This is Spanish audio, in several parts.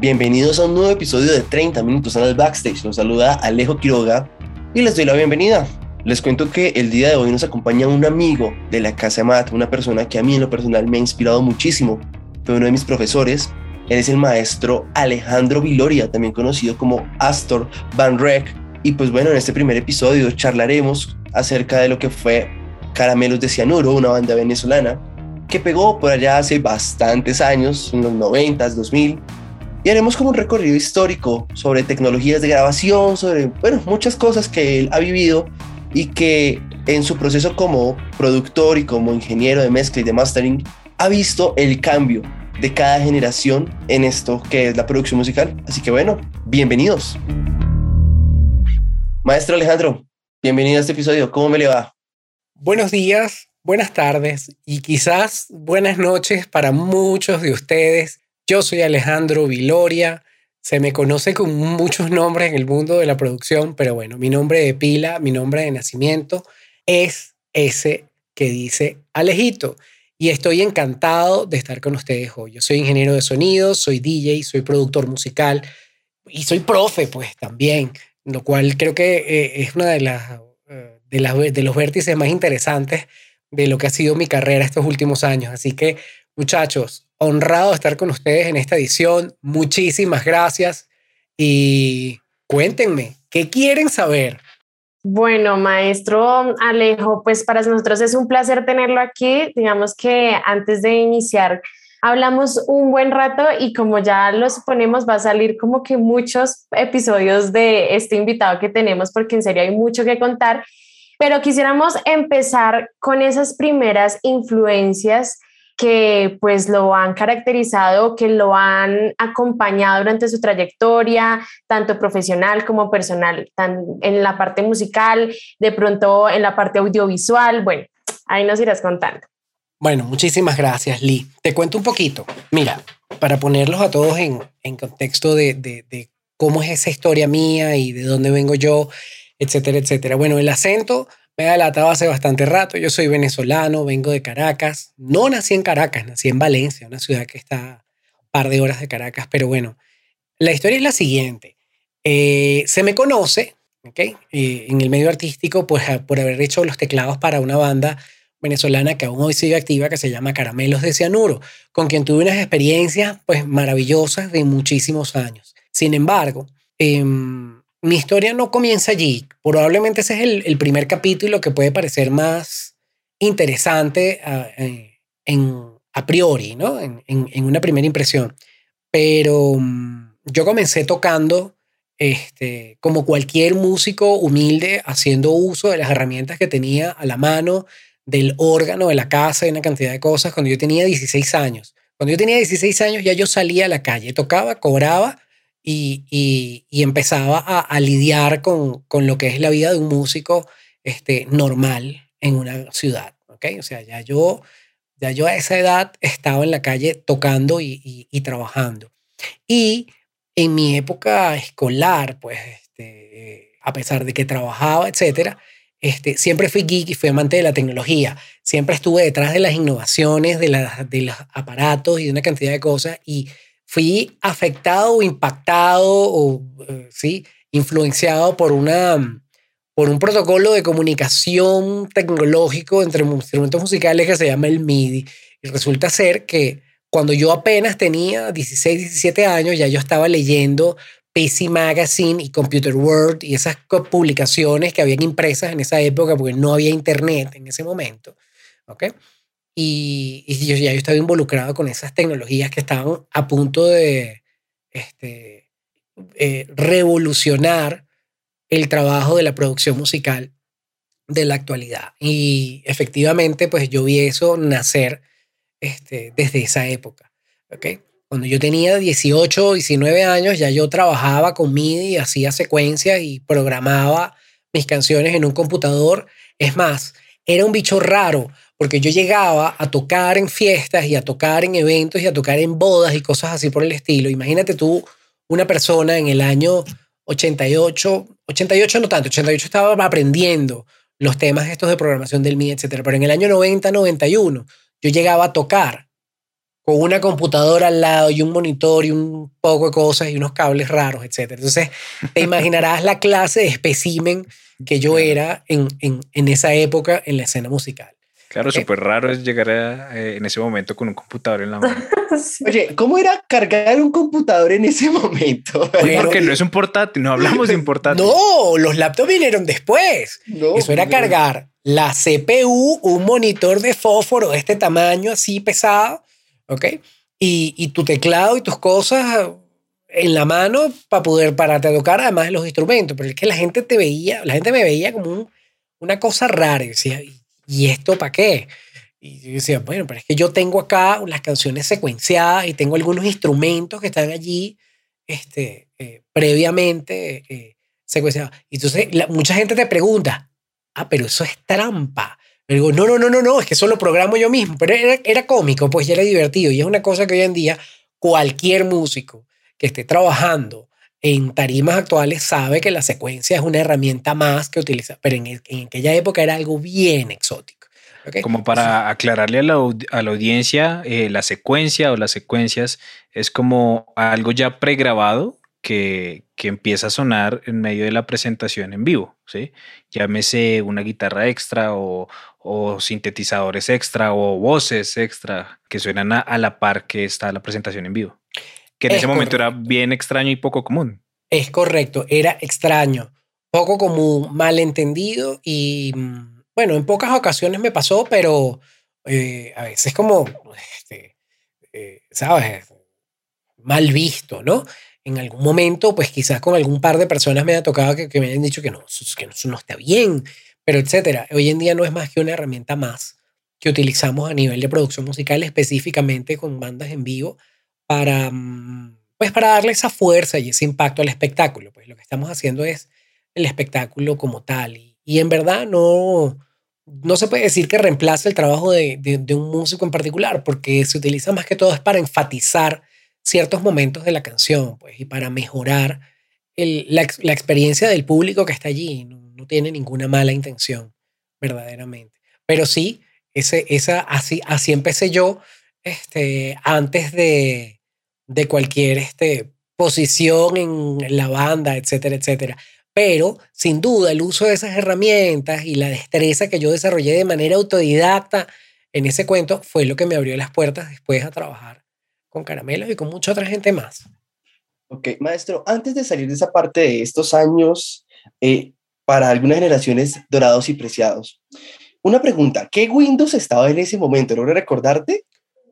Bienvenidos a un nuevo episodio de 30 minutos en el backstage. Nos saluda Alejo Quiroga y les doy la bienvenida. Les cuento que el día de hoy nos acompaña un amigo de la Casa Mat, una persona que a mí en lo personal me ha inspirado muchísimo. Fue uno de mis profesores. Él es el maestro Alejandro Viloria, también conocido como Astor Van Rek. Y pues bueno, en este primer episodio charlaremos acerca de lo que fue Caramelos de Cianuro, una banda venezolana que pegó por allá hace bastantes años, en los 90, 2000, y haremos como un recorrido histórico sobre tecnologías de grabación, sobre, bueno, muchas cosas que él ha vivido y que en su proceso como productor y como ingeniero de mezcla y de mastering ha visto el cambio de cada generación en esto que es la producción musical. Así que bueno, bienvenidos. Maestro Alejandro, bienvenido a este episodio. ¿Cómo me le va? Buenos días, buenas tardes y quizás buenas noches para muchos de ustedes. Yo soy Alejandro Viloria. Se me conoce con muchos nombres en el mundo de la producción, pero bueno, mi nombre de pila, mi nombre de nacimiento es ese que dice Alejito. Y estoy encantado de estar con ustedes hoy. Yo soy ingeniero de sonido, soy DJ, soy productor musical y soy profe, pues también, lo cual creo que eh, es una eh, de, las, de los vértices más interesantes de lo que ha sido mi carrera estos últimos años. Así que, muchachos, honrado de estar con ustedes en esta edición. Muchísimas gracias y cuéntenme, ¿qué quieren saber? Bueno, maestro Alejo, pues para nosotros es un placer tenerlo aquí. Digamos que antes de iniciar, hablamos un buen rato y como ya lo suponemos, va a salir como que muchos episodios de este invitado que tenemos, porque en serio hay mucho que contar. Pero quisiéramos empezar con esas primeras influencias que pues lo han caracterizado, que lo han acompañado durante su trayectoria, tanto profesional como personal, tan en la parte musical, de pronto en la parte audiovisual. Bueno, ahí nos irás contando. Bueno, muchísimas gracias, Lee. Te cuento un poquito. Mira, para ponerlos a todos en, en contexto de, de, de cómo es esa historia mía y de dónde vengo yo, etcétera, etcétera. Bueno, el acento me ha delatado hace bastante rato. Yo soy venezolano, vengo de Caracas. No nací en Caracas, nací en Valencia, una ciudad que está un par de horas de Caracas. Pero bueno, la historia es la siguiente. Eh, se me conoce, ¿ok? Eh, en el medio artístico, pues por haber hecho los teclados para una banda venezolana que aún hoy sigue activa, que se llama Caramelos de Cianuro, con quien tuve unas experiencias pues maravillosas de muchísimos años. Sin embargo, eh, mi historia no comienza allí. Probablemente ese es el, primer capítulo que puede parecer más interesante a, ah, eh, a priori, ¿no? En, una primera impresión. Pero mm, yo comencé tocando este, como cualquier músico humilde, haciendo uso de las herramientas que tenía a la mano, del órgano de la casa y una cantidad de cosas cuando yo tenía 16 años. Cuando yo tenía 16 años ya yo salía a la calle, tocaba, cobraba y, empezaba a, lidiar con, lo que es la vida de un músico este, normal en una ciudad. ¿okay? O sea, ya yo, ya yo a esa edad estaba en la calle tocando y, trabajando. Y en mi época escolar, pues, este, a pesar de que trabajaba, etcétera, este, siempre fui geek y fui amante de la tecnología. Siempre estuve detrás de las innovaciones, de, de los aparatos y de una cantidad de cosas. Y fui afectado o impactado o, eh, ¿sí? influenciado por, una, por un protocolo de comunicación tecnológico entre instrumentos musicales que se llama el MIDI. Y resulta ser que cuando yo apenas tenía 16, 17 años, ya yo estaba leyendo PC Magazine y Computer World y esas publicaciones que habían impresas en esa época porque no había internet en ese momento. ¿ok?, y, yo ya yo estaba involucrado con esas tecnologías que estaban a punto de este, eh, revolucionar el trabajo de la producción musical de la actualidad. Y efectivamente, pues yo vi eso nacer este, desde esa época. ¿okay? Cuando yo tenía 18, 19 años, ya yo trabajaba con MIDI, hacía secuencias y programaba mis canciones en un computador. Es más, era un bicho raro porque yo llegaba a tocar en fiestas y a tocar en eventos y a tocar en bodas y cosas así por el estilo. Imagínate tú una persona en el año 88, 88 no tanto, 88 estaba aprendiendo los temas estos de programación del MIDI, etcétera, pero en el año 90, 91 yo llegaba a tocar con una computadora al lado y un monitor y un poco de cosas y unos cables raros, etc. Entonces, te imaginarás la clase de espécimen que yo era en, en, en, esa época en la escena musical. Claro, súper raro es llegar a, eh, en ese momento con un computador en la mano. Oye, ¿cómo era cargar un computador en ese momento? Bueno, porque no es un portátil, no hablamos de un portátil. No, los laptops vinieron después. No, Eso era cargar la CPU, un monitor de fósforo de este tamaño así pesado, ¿ok? Y, y tu teclado y tus cosas en la mano para poder pararte a tocar, además de los instrumentos. Pero es que la gente te veía, la gente me veía como una cosa rara. Y decía, ¿y esto para qué? Y yo decía, bueno, pero es que yo tengo acá las canciones secuenciadas y tengo algunos instrumentos que están allí este, eh, previamente eh, secuenciados. Y entonces mucha gente te pregunta, ah, pero eso es trampa. Pero digo, no, no, no, no, no, es que eso lo programo yo mismo. Pero era, era cómico, pues ya era divertido. Y es una cosa que hoy en día cualquier músico que esté trabajando en tarimas actuales sabe que la secuencia es una herramienta más que utiliza, pero en, en aquella época era algo bien exótico. ¿okay? Como para aclararle a la, a la audiencia, eh, la secuencia o las secuencias es como algo ya pregrabado que, que, empieza a sonar en medio de la presentación en vivo, ¿sí? Llámese una guitarra extra o, o sintetizadores extra o voces extra que suenan a, a la par que está la presentación en vivo que en es ese momento correcto. era bien extraño y poco común. Es correcto, era extraño, poco común, malentendido y mm, bueno, en pocas ocasiones me pasó, pero eh, a veces como, este, eh, ¿sabes? Mal visto, ¿no? En algún momento, pues quizás con algún par de personas me ha tocado que, que me hayan dicho que no, que eso no está bien, pero etcétera. Hoy en día no es más que una herramienta más que utilizamos a nivel de producción musical, específicamente con bandas en vivo, para, mm, pues para darle esa fuerza y ese impacto al espectáculo. Pues lo que estamos haciendo es el espectáculo como tal. Y, y en verdad no, no se puede decir que reemplace el trabajo de, de, de, un músico en particular, porque se utiliza más que todo es para enfatizar ciertos momentos de la canción, pues, y para mejorar el, la, la, experiencia del público que está allí. No, no, tiene ninguna mala intención, verdaderamente. Pero sí, ese, esa, así, así empecé yo este, antes de, de cualquier este, posición en la banda, etcétera, etcétera. Pero sin duda el uso de esas herramientas y la destreza que yo desarrollé de manera autodidacta en ese cuento fue lo que me abrió las puertas después a trabajar con Caramelos y con mucha otra gente más. Ok, maestro, antes de salir de esa parte de estos años, eh, para algunas generaciones dorados y preciados, una pregunta, ¿qué Windows estaba en ese momento? ¿Logro recordarte?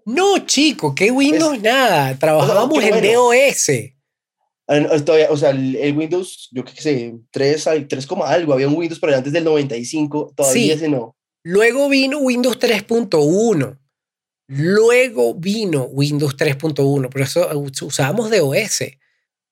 No, chico, ¿qué Windows? Es, nada, trabajábamos en bueno. DOS. Todavía, o sea, el, el, Windows, yo qué sé, 3, 3, algo, había un Windows pero antes del 95, todavía sí. ese no. Luego vino Windows 3.1. Luego vino Windows 3.1, pero eso usábamos DOS.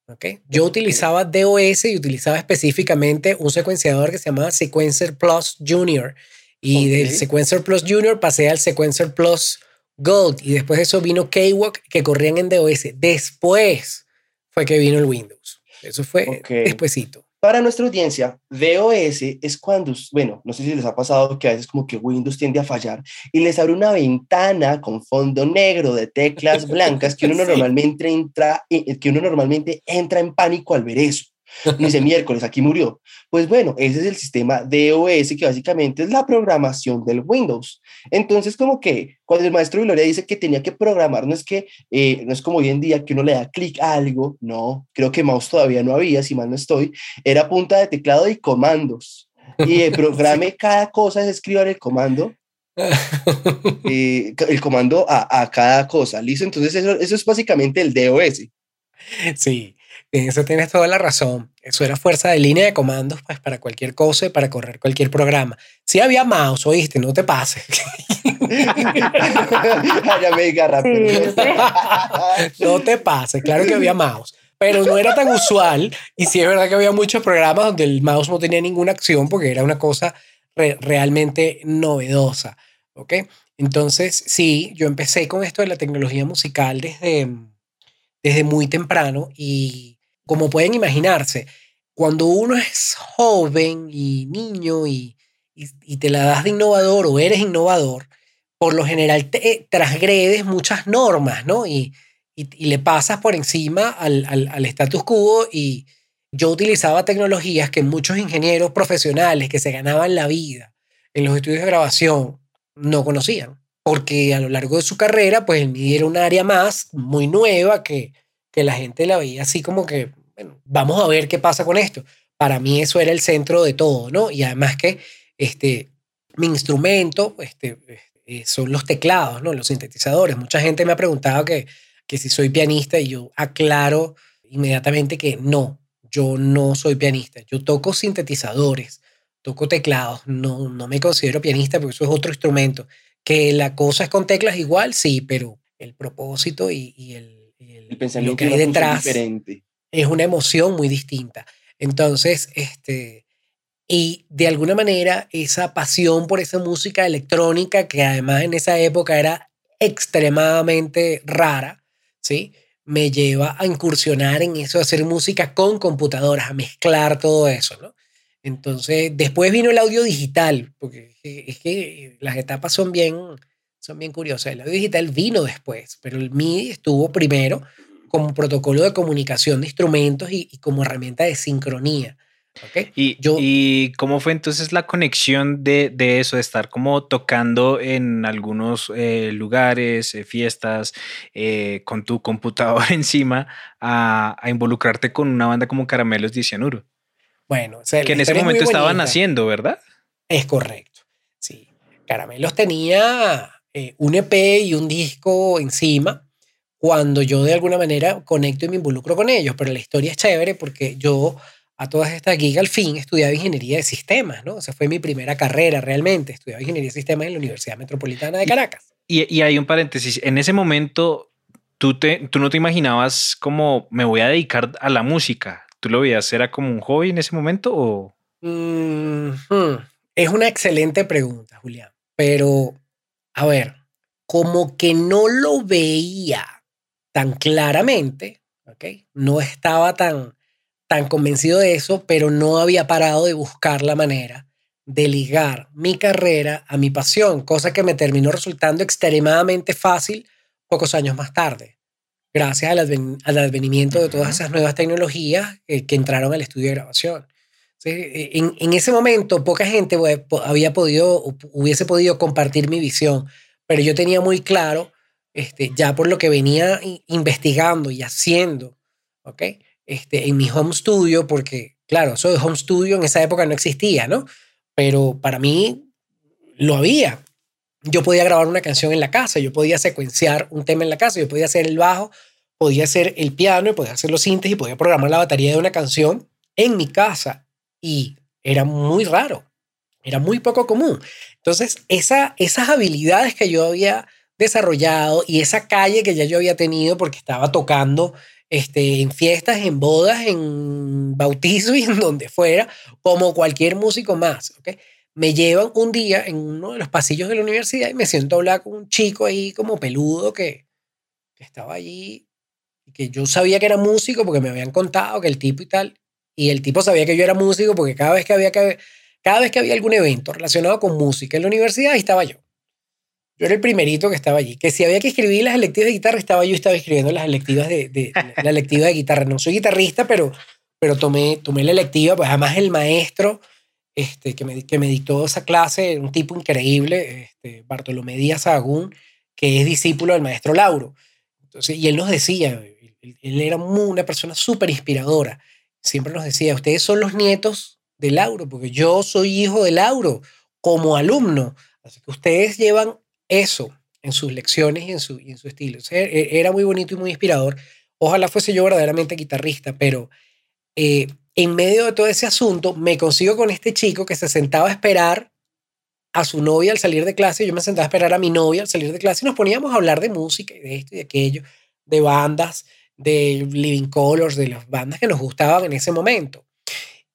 ¿okay? Yo utilizaba DOS y utilizaba específicamente un secuenciador que se llamaba Sequencer Plus Junior. Y okay. del Sequencer Plus Junior pasé al Sequencer Plus Gold y después de eso vino Kwok que corrían en DOS. Después fue que vino el Windows. Eso fue okay. despuésito. Para nuestra audiencia, DOS es cuando, bueno, no sé si les ha pasado que a veces como que Windows tiende a fallar y les abre una ventana con fondo negro de teclas blancas que uno sí. normalmente entra, eh, que uno normalmente entra en pánico al ver eso. dice miércoles, aquí murió. Pues bueno, ese es el sistema DOS que básicamente es la programación del Windows. Entonces, como que cuando el maestro Gloria dice que tenía que programar, no es que eh, no es como hoy en día que uno le da clic a algo, no, creo que mouse todavía no había, si mal no estoy, era punta de teclado y comandos. Y el programe sí. cada cosa es escribir el comando eh, el comando a, a, cada cosa, ¿listo? Entonces eso, eso, es básicamente el DOS. Sí, en eso tienes toda la razón. Eso era fuerza de línea de comandos pues, para cualquier cosa y para correr cualquier programa. Sí había mouse, oíste, no te pases. ya me diga rápido. Sí, sí. no te pases, claro que había mouse, pero no era tan usual y sí es verdad que había muchos programas donde el mouse no tenía ninguna acción porque era una cosa re- realmente novedosa, ¿ok? Entonces, sí, yo empecé con esto de la tecnología musical desde, desde muy temprano y como pueden imaginarse, cuando uno es joven y niño y, y, te la das de innovador o eres innovador, por lo general te transgredes muchas normas, ¿no? Y, y, y le pasas por encima al, al, al status quo y yo utilizaba tecnologías que muchos ingenieros profesionales que se ganaban la vida en los estudios de grabación no conocían, porque a lo largo de su carrera, pues el MIDI era un área más muy nueva que, que la gente la veía así como que, bueno, vamos a ver qué pasa con esto. Para mí eso era el centro de todo, ¿no? Y además que este, mi instrumento este, eh, son los teclados, ¿no? Los sintetizadores. Mucha gente me ha preguntado que, que si soy pianista y yo aclaro inmediatamente que no, yo no soy pianista. Yo toco sintetizadores, toco teclados, no, no me considero pianista porque eso es otro instrumento. Que la cosa es con teclas igual, sí, pero el propósito y, y el, el- pensamiento lo que hay detrás diferente. es una emoción muy distinta. Entonces, este, y de alguna manera esa pasión por esa música electrónica, que además en esa época era extremadamente rara, ¿sí? Me lleva a incursionar en eso de hacer música con computadoras, a mezclar todo eso, ¿no? Entonces, después vino el audio digital, porque es que, es que las etapas son bien, son bien curiosas. El audio digital vino después, pero el MIDI estuvo primero como protocolo de comunicación de instrumentos y, y como herramienta de sincronía. ¿ok? ¿Y, Yo- ¿Y cómo fue entonces la conexión de, de eso, de estar como tocando en algunos eh, lugares, eh, fiestas, eh, con tu computador encima, a, a involucrarte con una banda como Caramelos de Cianuro? Bueno, o sea, Que en ese historia es momento estaban haciendo, ¿verdad? Es correcto. Sí. Caramelos tenía eh, un EP y un disco encima cuando yo de alguna manera conecto y me involucro con ellos. Pero la historia es chévere porque yo a todas estas gigas al fin estudiaba ingeniería de sistemas, ¿no? O sea, fue mi primera carrera realmente. Estudiaba ingeniería de sistemas en la Universidad Metropolitana de Caracas. Y, y hay un paréntesis, en ese momento tú, te, tú no te imaginabas como me voy a dedicar a la música. ¿Tú lo veías? ¿Era como un hobby en ese momento o...? Mm, hmm. Es una excelente pregunta, Julián. Pero, a ver, como que no lo veía tan claramente, ¿ok? No estaba tan, tan convencido de eso, pero no había parado de buscar la manera de ligar mi carrera a mi pasión, cosa que me terminó resultando extremadamente fácil pocos años más tarde, gracias al, adven- al advenimiento de todas esas nuevas tecnologías eh, que entraron al estudio de grabación. En, en ese momento poca gente po- había podido, hubiese podido compartir mi visión, pero yo tenía muy claro, este, ya por lo que venía investigando y haciendo, ¿ok? Este, en mi home studio, porque claro, eso de home studio en esa época no existía, ¿no? Pero para mí lo había. Yo podía grabar una canción en la casa, yo podía secuenciar un tema en la casa, yo podía hacer el bajo, podía hacer el piano, y podía hacer los sintes y podía programar la batería de una canción en mi casa y era muy raro, era muy poco común. Entonces, esa, esas habilidades que yo había desarrollado y esa calle que ya yo había tenido porque estaba tocando este, en fiestas, en bodas, en bautizos y en donde fuera, como cualquier músico más, ¿ok? Me llevan un día en uno de los pasillos de la universidad y me siento a hablar con un chico ahí como peludo que, estaba allí que yo sabía que era músico porque me habían contado que el tipo y tal, y el tipo sabía que yo era músico porque cada vez que había, que, cada vez que había algún evento relacionado con música en la universidad, ahí estaba yo. Yo era el primerito que estaba allí. Que si había que escribir las electivas de guitarra, estaba yo estaba escribiendo las electivas de, de- la electiva de guitarra. No soy guitarrista, pero, pero tomé, tomé la electiva. Pues además el maestro este, que, me, que me dictó esa clase, un tipo increíble, este, Bartolomé Díaz Sagún, que es discípulo del maestro Lauro. Entonces, y él nos decía, él, él era muy- una persona súper inspiradora. Siempre nos decía, ustedes son los nietos de Lauro, porque yo soy hijo de Lauro como alumno. Así que ustedes llevan eso en sus lecciones y en su, en su estilo. E- era muy bonito y muy inspirador. Ojalá fuese yo verdaderamente guitarrista, pero eh, en medio de todo ese asunto me consigo con este chico que se sentaba a esperar a su novia al salir de clase, yo me sentaba a esperar a mi novia al salir de clase y nos poníamos a hablar de música y de esto y de aquello, de bandas, de Living Colors, de las bandas que nos gustaban en ese momento.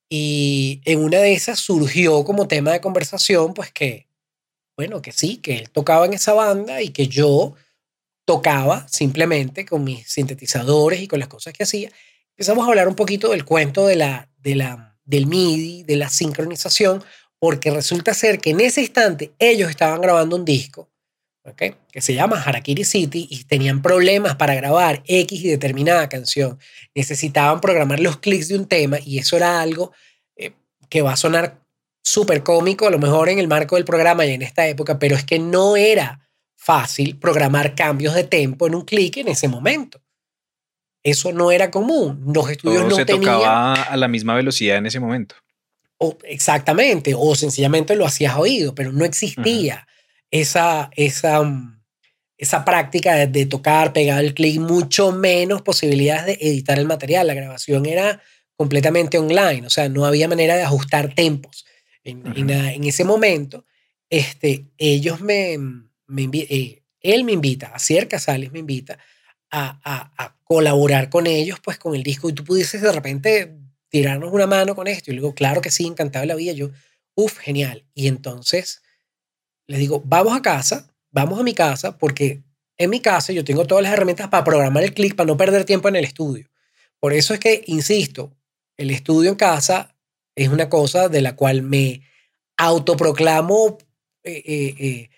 Y en una de esas surgió como tema de conversación, pues que, bueno, que sí, que él tocaba en esa banda y que yo tocaba simplemente con mis sintetizadores y con las cosas que hacía. Empezamos a hablar un poquito del cuento de la, de la, del MIDI, de la sincronización, porque resulta ser que en ese instante ellos estaban grabando un disco ¿okay? que se llama Harakiri City y tenían problemas para grabar X y determinada canción. Necesitaban programar los clics de un tema y eso era algo eh, que va a sonar súper cómico, a lo mejor en el marco del programa y en esta época, pero es que no era fácil programar cambios de tempo en un clic en ese momento. Eso no era común. Los estudios no se tenían. tocaba a la misma velocidad en ese momento. O, exactamente, o sencillamente lo hacías oído, pero no existía esa, esa, mm, esa práctica de, tocar, pegar el clic, mucho menos posibilidades de editar el material. La grabación era completamente online, o sea, no había manera de ajustar tempos. En, en, ese momento, este, ellos me, me eh, él me invita, Acier Casales me invita a, a, a, colaborar con ellos, pues con el disco, y tú pudieses de repente tirarnos una mano con esto. Y le digo, claro que sí, encantado de la vida. Yo, uff, genial. Y entonces les digo, vamos a casa, vamos a mi casa, porque en mi casa yo tengo todas las herramientas para programar el clic, para no perder tiempo en el estudio. Por eso es que, insisto, el estudio en casa es una cosa de la cual me autoproclamo, eh, eh, eh,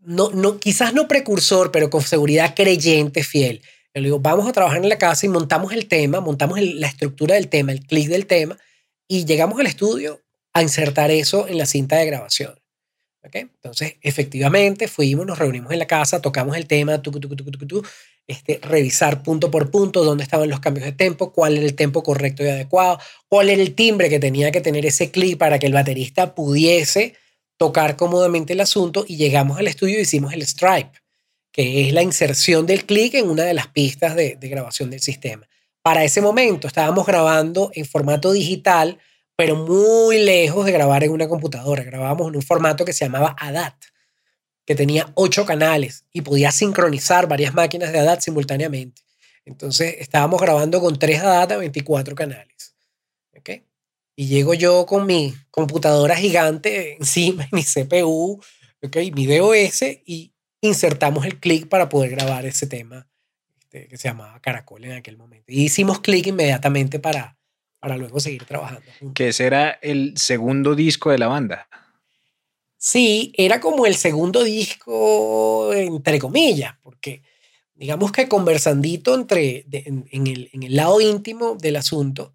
no, no, quizás no precursor, pero con seguridad creyente fiel. Yo le digo, vamos a trabajar en la casa y montamos el tema, montamos la estructura del tema, el clic del tema, y llegamos al estudio a insertar eso en la cinta de grabación. ¿Okay? Entonces, efectivamente, fuimos, nos reunimos en la casa, tocamos el tema, este, revisar punto por punto dónde estaban los cambios de tempo, cuál era el tempo correcto y adecuado, cuál era el timbre que tenía que tener ese clic para que el baterista pudiese tocar cómodamente el asunto y llegamos al estudio y hicimos el stripe que es la inserción del clic en una de las pistas de, grabación del sistema. Para ese momento estábamos grabando en formato digital, pero muy lejos de grabar en una computadora. Grabábamos en un formato que se llamaba ADAT, que tenía ocho canales y podía sincronizar varias máquinas de ADAT simultáneamente. Entonces estábamos grabando con tres ADAT a 24 canales. ¿okay? Y llego yo con mi computadora gigante encima, mi CPU, ¿okay? mi DOS, y insertamos el clic para poder grabar ese tema este, que se llamaba Caracol en aquel momento. Y hicimos clic inmediatamente para, para luego seguir trabajando. Que ese era el segundo disco de la banda. Sí, era como el segundo disco, entre comillas, porque digamos que conversandito entre, en, el, en, el, lado íntimo del asunto,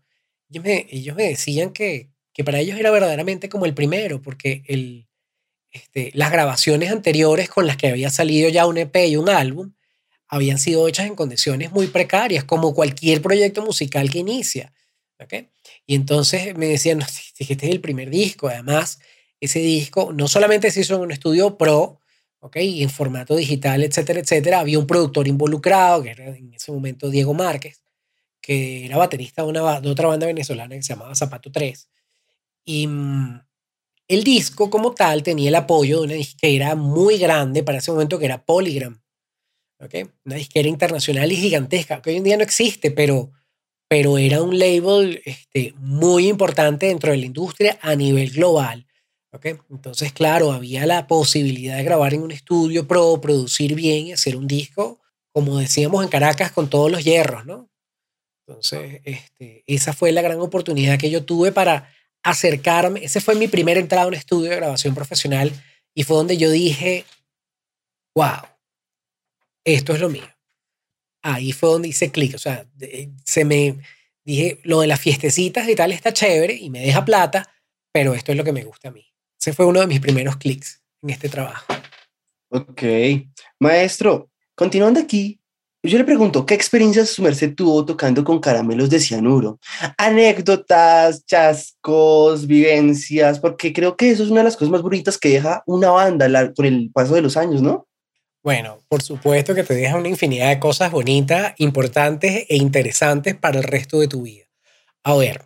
ellos me, ellos me decían que, que para ellos era verdaderamente como el primero, porque el, este, las grabaciones anteriores con las que había salido ya un EP y un álbum habían sido hechas en condiciones muy precarias, como cualquier proyecto musical que inicia. ¿Okay? Y entonces me decían, no, este es el primer disco, además ese disco no solamente se hizo en un estudio pro, ¿okay? en formato digital, etcétera, etcétera, había un productor involucrado, que era en ese momento Diego Márquez, que era baterista de, una, de otra banda venezolana que se llamaba Zapato 3. Y mm, el disco como tal tenía el apoyo de una disquera muy grande para ese momento que era Polygram. ¿okay? Una disquera internacional y gigantesca, que hoy en día no existe, pero, pero era un label este, muy importante dentro de la industria a nivel global. ¿okay? Entonces, claro, había la posibilidad de grabar en un estudio pro, producir bien y hacer un disco, como decíamos en Caracas, con todos los hierros, ¿no? Entonces, este, esa fue la gran oportunidad que yo tuve para acercarme, ese fue mi primera entrada a un estudio de grabación profesional y fue donde yo dije, wow, esto es lo mío. Ahí fue donde hice clic, o sea, se me dije, lo de las fiestecitas y tal está chévere y me deja plata, pero esto es lo que me gusta a mí. Ese fue uno de mis primeros clics en este trabajo. Ok, maestro, continuando aquí, yo le pregunto, ¿qué experiencias su merced tuvo tocando con caramelos de cianuro? Anécdotas, chascos, vivencias, porque creo que eso es una de las cosas más bonitas que deja una banda con el paso de los años, ¿no? Bueno, por supuesto que te deja una infinidad de cosas bonitas, importantes e interesantes para el resto de tu vida. A ver,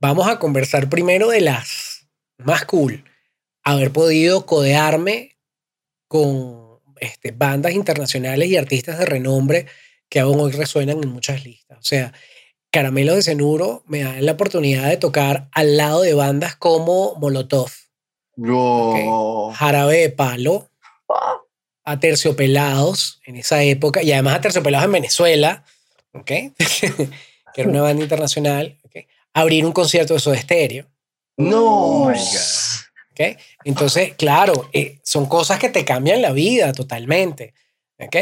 vamos a conversar primero de las más cool. haber podido codearme con este, bandas internacionales y artistas de renombre que aún hoy resuenan en muchas listas. O sea, Caramelo de Cenuro me da la oportunidad de tocar al lado de bandas como Molotov, No. Jarabe de Palo, a Terciopelados en esa época y además a Terciopelados en Venezuela, ¿ok? que era una banda internacional, ¿ok? abrir un concierto de Soda Stereo. No. ¿ok? Entonces, claro, eh, son cosas que te cambian la vida totalmente. ¿ok?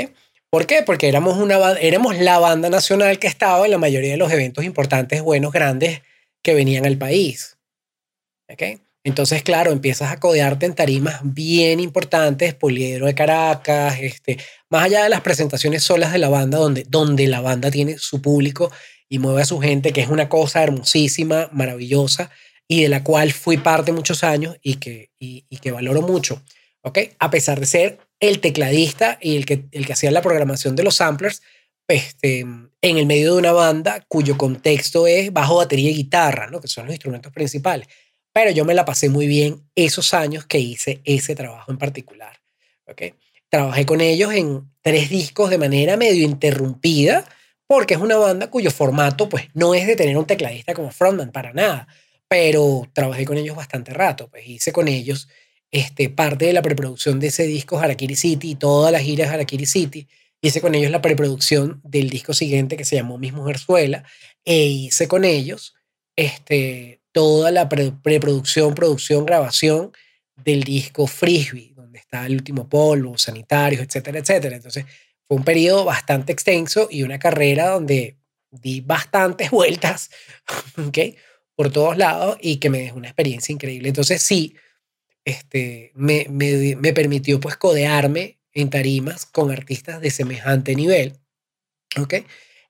¿Por qué? Porque éramos, una, éramos la banda nacional que estaba en la mayoría de los eventos importantes, buenos, grandes que venían al país. ¿ok? Entonces, claro, empiezas a codearte en tarimas bien importantes, Poliedro de Caracas, este, más allá de las presentaciones solas de la banda, donde, donde la banda tiene su público y mueve a su gente, que es una cosa hermosísima, maravillosa, y de la cual fui parte muchos años y que, y, que valoro mucho. ¿ok? A pesar de ser el tecladista y el que, el que hacía la programación de los samplers, este, en el medio de una banda cuyo contexto es bajo, batería y guitarra, ¿no? que son los instrumentos principales. Pero yo me la pasé muy bien esos años que hice ese trabajo en particular. ¿ok? Trabajé con ellos en tres discos de manera medio interrumpida, porque es una banda cuyo formato pues, no es de tener un tecladista como frontman para nada, pero trabajé con ellos bastante rato. Pues hice con ellos este, parte de la preproducción de ese disco Harakiri City y todas las giras Harakiri City. Hice con ellos la preproducción del disco siguiente que se llamó Mis Mujerzuela e hice con ellos este, toda la pre- preproducción, producción, grabación del disco Frisbee, donde está el último polvo, sanitarios, etcétera, etcétera. Entonces fue un periodo bastante extenso y una carrera donde di bastantes vueltas, ¿ok? Por todos lados y que me dejó una experiencia increíble. Entonces sí, este, me, me, me permitió pues codearme en tarimas con artistas de semejante nivel, ¿ok?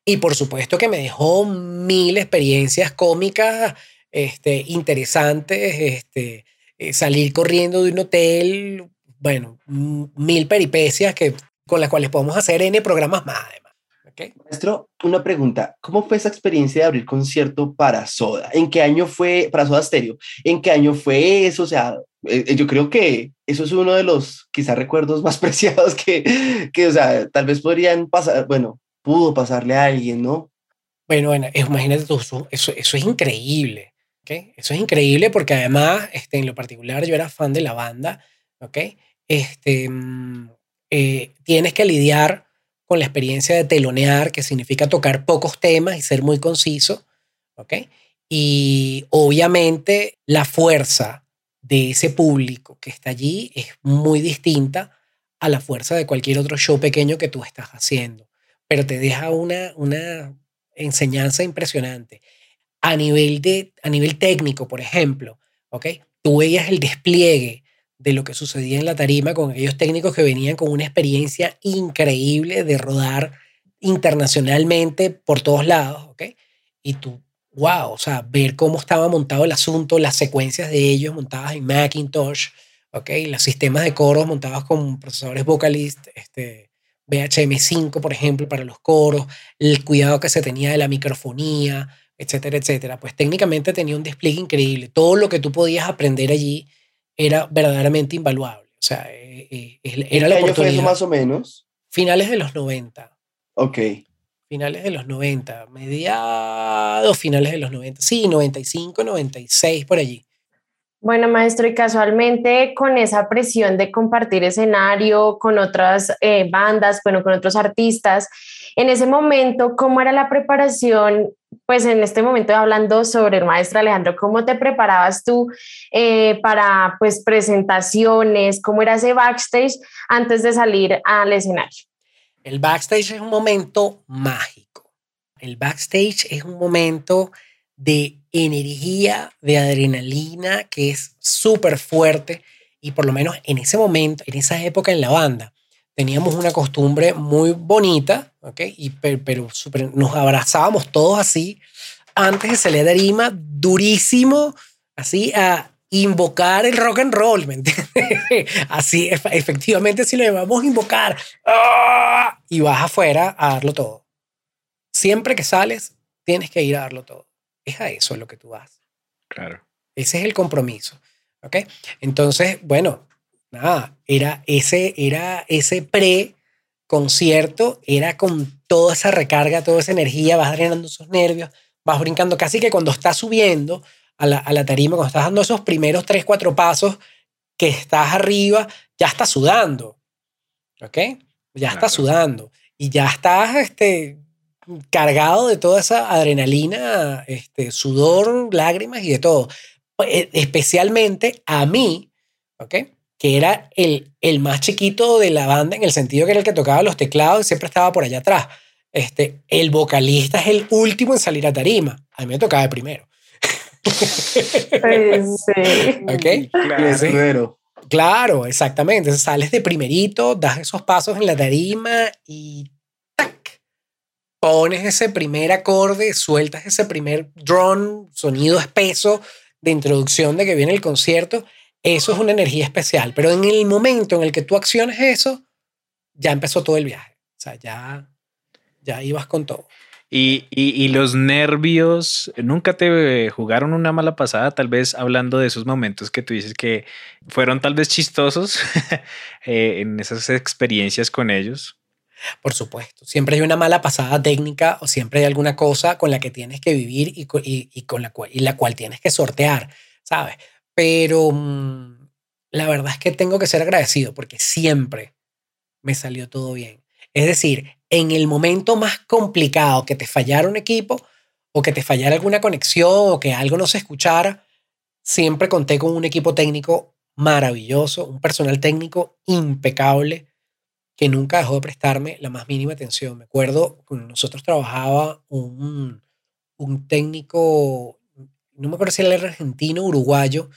Y por supuesto que me dejó mil experiencias cómicas, este, interesantes, este, eh, salir corriendo de un hotel, bueno, mil peripecias que, con las cuales podemos hacer N programas más, además. ¿ok? Maestro, una pregunta. ¿Cómo fue esa experiencia de abrir concierto para Soda? ¿En qué año fue, para Soda Stereo? ¿En qué año fue eso? O sea, eh, eh, yo creo que eso es uno de los quizás recuerdos más preciados que, que, o sea, tal vez podrían pasar, bueno, pudo pasarle a alguien, ¿no? Bueno, bueno, imagínate tú, eso, eso, eso es increíble, ¿ok? Eso es increíble porque además, este, en lo particular, yo era fan de la banda, ¿ok? Este, mm, eh, tienes que lidiar con la experiencia de telonear, que significa tocar pocos temas y ser muy conciso, ¿ok? Y obviamente la fuerza de ese público que está allí es muy distinta a la fuerza de cualquier otro show pequeño que tú estás haciendo, pero te deja una, una enseñanza impresionante. A nivel, de, a nivel técnico, por ejemplo, ¿ok? Tú veías el despliegue de lo que sucedía en la tarima con aquellos técnicos que venían con una experiencia increíble de rodar internacionalmente por todos lados, ¿ok? Y tú, wow, o sea, ver cómo estaba montado el asunto, las secuencias de ellos montadas en Macintosh, ¿ok? Los sistemas de coros montados con procesadores Vocalist, este, BHM5, por ejemplo, para los coros, el cuidado que se tenía de la microfonía, etcétera, etcétera. Pues técnicamente tenía un despliegue increíble. Todo lo que tú podías aprender allí era verdaderamente invaluable. O sea, eh, eh, era la ¿Qué año fue eso oportunidad. más o menos? Finales de los 90. Ok. Finales de los 90. Mediados finales de los 90. Sí, 95, 96, por allí. Bueno, maestro, y casualmente con esa presión de compartir escenario con otras eh, bandas, bueno, con otros artistas, en ese momento, ¿cómo era la preparación? Pues en este momento hablando sobre el maestro Alejandro, ¿cómo te preparabas tú eh, para pues presentaciones? ¿Cómo era ese backstage antes de salir al escenario? El backstage es un momento mágico. El backstage es un momento de energía, de adrenalina que es súper fuerte y por lo menos en ese momento, en esa época en la banda, teníamos una costumbre muy bonita, ¿ok? Y, pero pero super- nos abrazábamos todos así antes de salir de Arima, durísimo, así a invocar el rock and roll, ¿me entiendes? así, efe- efectivamente, si lo llamamos invocar, ¡ah! y vas afuera a darlo todo. Siempre que sales, tienes que ir a darlo todo. Es a eso lo que tú vas. Claro. Ese es el compromiso. ¿Ok? Entonces, bueno, nada, era ese, era ese pre concierto, era con toda esa recarga, toda esa energía, vas drenando esos nervios, vas brincando, casi que cuando estás subiendo a la, a la tarima, cuando estás dando esos primeros tres, cuatro pasos, que estás arriba, ya estás sudando, ¿ok? Ya estás sudando y ya estás este, cargado de toda esa adrenalina, este, sudor, lágrimas y de todo. E, especialmente a mí, ¿ok? Que era el, el más chiquito de la banda en el sentido que era el que tocaba los teclados y siempre estaba por allá atrás. Este, el vocalista es el último en salir a tarima. A mí me tocaba de primero. sí. ¿Ok? Claro. Claro, exactamente. sales de primerito, das esos pasos en la tarima y ¡tac! pones ese primer acorde, sueltas ese primer drone, sonido espeso de introducción de que viene el concierto. Eso es una energía especial. Pero en el momento en el que tú acciones eso, ya empezó todo el viaje. O sea, ya, ya ibas con todo. Y, y, los nervios, ¿nunca te jugaron una mala pasada? Tal vez hablando de esos momentos que tú dices que fueron tal vez chistosos eh, en esas experiencias con ellos. Por supuesto, siempre hay una mala pasada técnica o siempre hay alguna cosa con la que tienes que vivir y, y, con la cual, y la cual tienes que sortear, ¿sabes? Pero mm, la verdad es que tengo que ser agradecido porque siempre me salió todo bien. Es decir, en el momento más complicado que te fallara un equipo o que te fallara alguna conexión o que algo no se escuchara, siempre conté con un equipo técnico maravilloso, un personal técnico impecable que nunca dejó de prestarme la más mínima atención. Me acuerdo, nosotros trabajaba un, un técnico, no me acuerdo si era argentino uruguayo.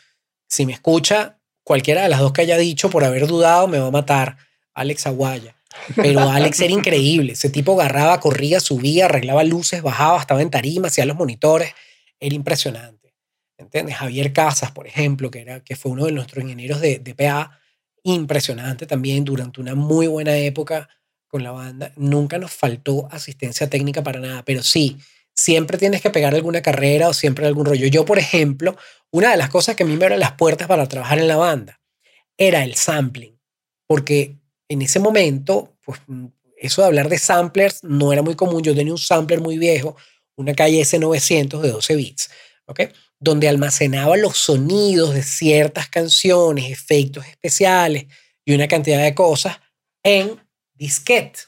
Si me escucha, cualquiera de las dos que haya dicho por haber dudado me va a matar, Alex Aguaya. Pero Alex era increíble. Ese tipo agarraba, corría, subía, arreglaba luces, bajaba, estaba en tarima, hacía los monitores. Era impresionante. ¿Entiendes? Javier Casas, por ejemplo, que, era, que fue uno de nuestros ingenieros de, de PA, impresionante también durante una muy buena época con la banda. Nunca nos faltó asistencia técnica para nada, pero sí, siempre tienes que pegar alguna carrera o siempre algún rollo. Yo, por ejemplo, una de las cosas que a mí me abren las puertas para trabajar en la banda era el sampling, porque en ese momento, pues mm, eso de hablar de samplers no era muy común. Yo tenía un sampler muy viejo, una calle S900 de 12 bits, ¿ok? Donde almacenaba los sonidos de ciertas canciones, efectos especiales y una cantidad de cosas en disquete.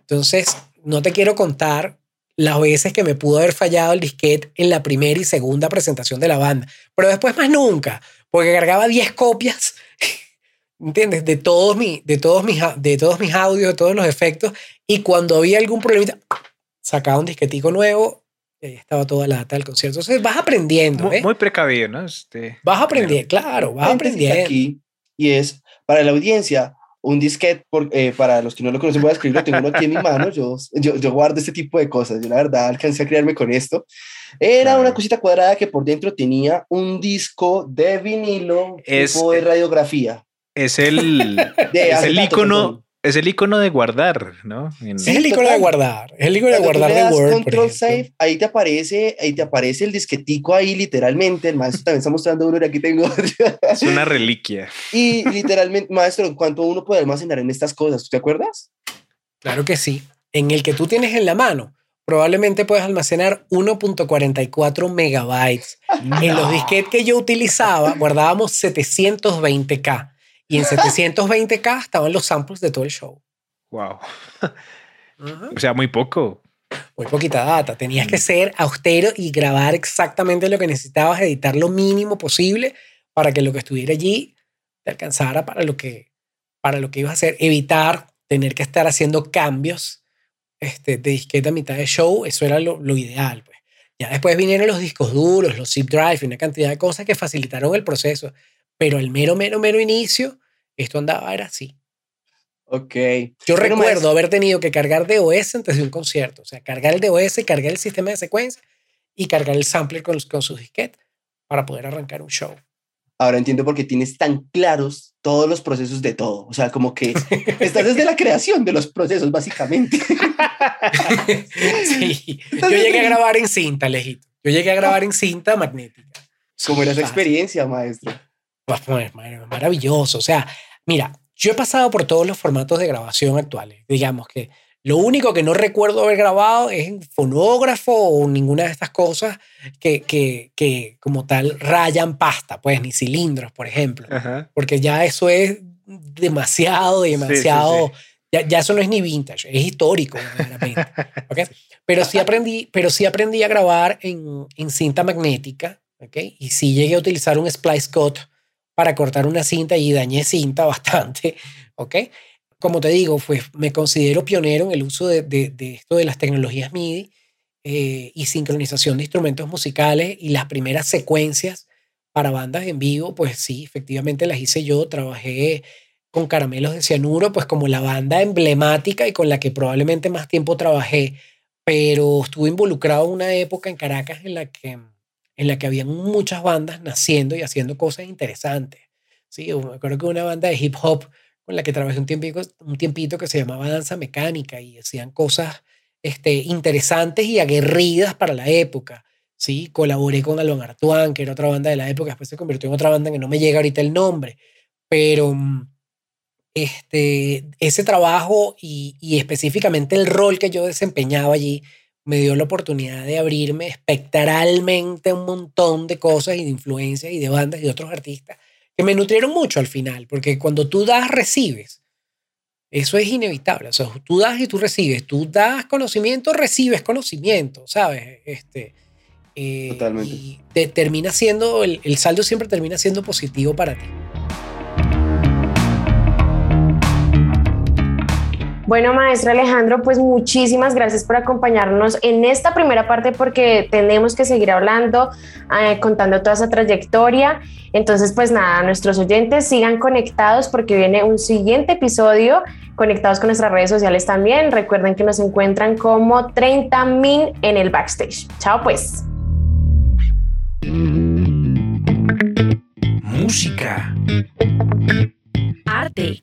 Entonces, no te quiero contar las veces que me pudo haber fallado el disquete en la primera y segunda presentación de la banda, pero después más nunca, porque cargaba 10 copias ¿entiendes? De todos, mi, de, todos mis, de todos mis audios, de todos los efectos. Y cuando había algún problema, sacaba un disquetico nuevo y ahí estaba toda la data del concierto. Entonces vas aprendiendo. Muy, muy precavido, ¿no? Este, vas aprendiendo, claro, vas aprendiendo. Aquí, y es para la audiencia. Un disquete, por, eh, para los que no lo conocen, voy a escribirlo, tengo uno aquí en mi mano, yo, yo, yo guardo este tipo de cosas, yo la verdad alcancé a crearme con esto. Era una cosita cuadrada que por dentro tenía un disco de vinilo es, tipo de radiografía es el, es el icono. Es el icono de guardar, ¿no? es el icono de guardar. Es el icono de guardar de Word. Control Save, ahí te aparece, ahí te aparece el disquetico ahí literalmente. El maestro también está mostrando uno y aquí tengo. es una reliquia. Y literalmente, maestro, ¿en cuánto uno puede almacenar en estas cosas? ¿Te acuerdas? Claro que sí. En el que tú tienes en la mano, probablemente puedes almacenar 1.44 megabytes. En los disquetes que yo utilizaba, guardábamos 720K. Y en 720K estaban los samples de todo el show. Wow. O sea, muy poco. Muy poquita data. Tenías que ser austero y grabar exactamente lo que necesitabas, editar lo mínimo posible para que lo que estuviera allí te alcanzara para lo que, para lo que ibas a hacer. Evitar tener que estar haciendo cambios este, de disqueta a mitad de show. Eso era lo, lo ideal. Pues. Ya después vinieron los discos duros, los zip drive y una cantidad de cosas que facilitaron el proceso. Pero el mero, mero, mero inicio esto andaba, era así. Ok. Yo recuerdo haber tenido que cargar DOS antes de un concierto. O sea, cargar el DOS, cargar el sistema de secuencia y cargar el sampler con, con su disquete para poder arrancar un show. Ahora entiendo por qué tienes tan claros todos los procesos de todo. O sea, como que estás desde la creación de los procesos, básicamente. sí. Yo llegué a grabar en cinta, lejito. Yo llegué a grabar en cinta magnética. ¿Cómo era esa experiencia, maestro? Maravilloso. O sea, mira, yo he pasado por todos los formatos de grabación actuales. Digamos que lo único que no recuerdo haber grabado es en fonógrafo o ninguna de estas cosas que, que, que como tal rayan pasta, pues ni cilindros, por ejemplo. Porque ya eso es demasiado, demasiado... Ya, ya, eso no es ni vintage, es histórico, ¿okay? Pero sí aprendí, pero sí aprendí a grabar en, en cinta magnética, ¿ok? Y sí llegué a utilizar un splice cut para cortar una cinta y dañé cinta bastante, ¿ok? Como te digo, pues me considero pionero en el uso de, de, esto de las tecnologías MIDI eh, y sincronización de instrumentos musicales y las primeras secuencias para bandas en vivo, pues sí, efectivamente las hice yo, trabajé con Caramelos de Cianuro, pues como la banda emblemática y con la que probablemente más tiempo trabajé, pero estuve involucrado en una época en Caracas en la que en la que había muchas bandas naciendo y haciendo cosas interesantes. Sí, me acuerdo que una banda de hip hop con la que trabajé un tiempito, un que se llamaba Danza Mecánica y hacían cosas este, interesantes y aguerridas para la época. Sí, colaboré con Alon Artuán, que era otra banda de la época, después se convirtió en otra banda que no me llega ahorita el nombre, pero mm, este, ese trabajo y específicamente el rol que yo desempeñaba allí me dio la oportunidad de abrirme espectralmente un montón de cosas y de influencias y de bandas y de otros artistas que me nutrieron mucho al final, porque cuando tú das, recibes. Eso es inevitable. O sea, tú das y tú recibes. Tú das conocimiento, recibes conocimiento, ¿sabes? Este, eh, Totalmente. Y te termina siendo, el, el saldo siempre termina siendo positivo para ti. Bueno, maestro Alejandro, pues muchísimas gracias por acompañarnos en esta primera parte porque tenemos que seguir hablando, eh, contando toda esa trayectoria. Entonces, pues nada, nuestros oyentes sigan conectados porque viene un siguiente episodio conectados con nuestras redes sociales también. Recuerden que nos encuentran como 30 min en el backstage. Chao pues. Música. Arte